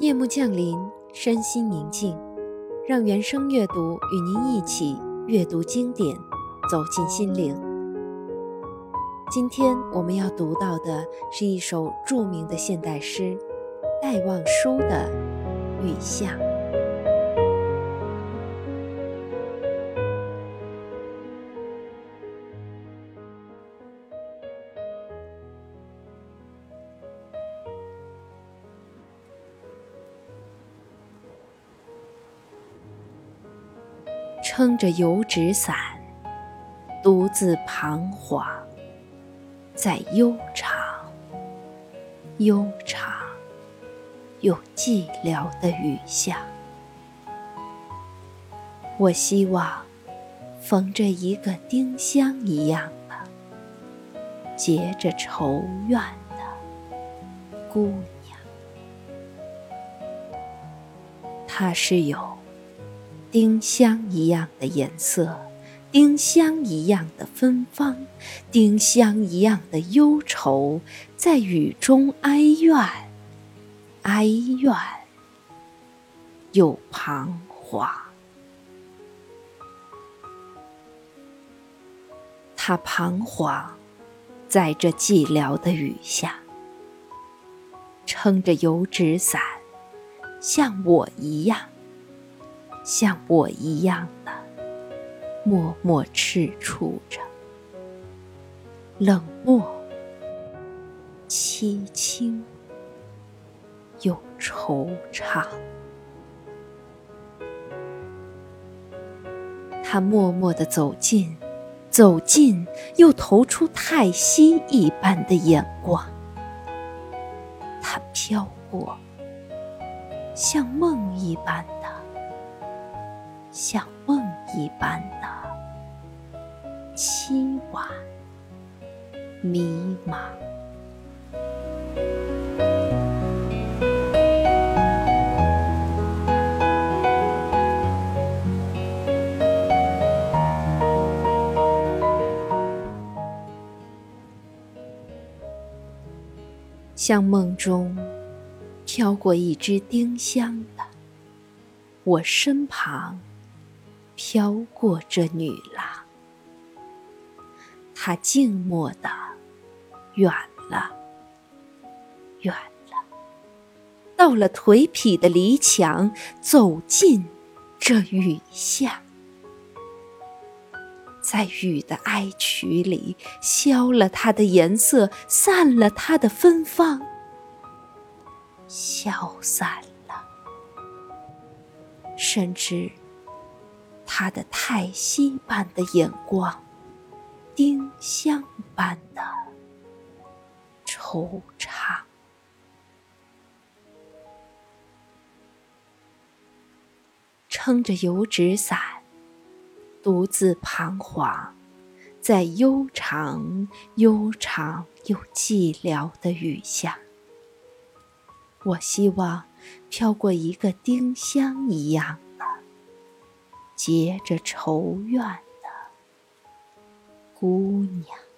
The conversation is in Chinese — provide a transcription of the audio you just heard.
夜幕降临，身心宁静，让原声阅读与您一起阅读经典，走进心灵。今天我们要读到的是一首著名的现代诗戴望舒的《雨巷》。撑着油纸伞，独自彷徨，在悠长、悠长又寂寥的雨下。我希望缝着一个丁香一样的、结着愁怨的姑娘，她是有。丁香一样的颜色，丁香一样的芬芳，丁香一样的忧愁，在雨中哀怨，哀怨又彷徨。他彷徨在这寂寥的雨下，撑着油纸伞，像我一样。像我一样的默默踟蹰着，冷漠、凄清又惆怅。他默默地走近，走近又投出太息一般的眼光。他飘过，像梦一般。像梦一般的凄婉迷茫。像梦中飘过一只丁香的，我身旁。飘过这女郎，她静默的远了，远了，到了颓圮的篱墙，走进这雨巷，在雨的哀曲里，消了它的颜色，散了它的芬芳，消散了，甚至。他的叹息般的眼光，丁香般的惆怅，撑着油纸伞，独自彷徨在悠长、悠长又寂寥的雨下。我希望飘过一个丁香一样。结着愁怨的姑娘。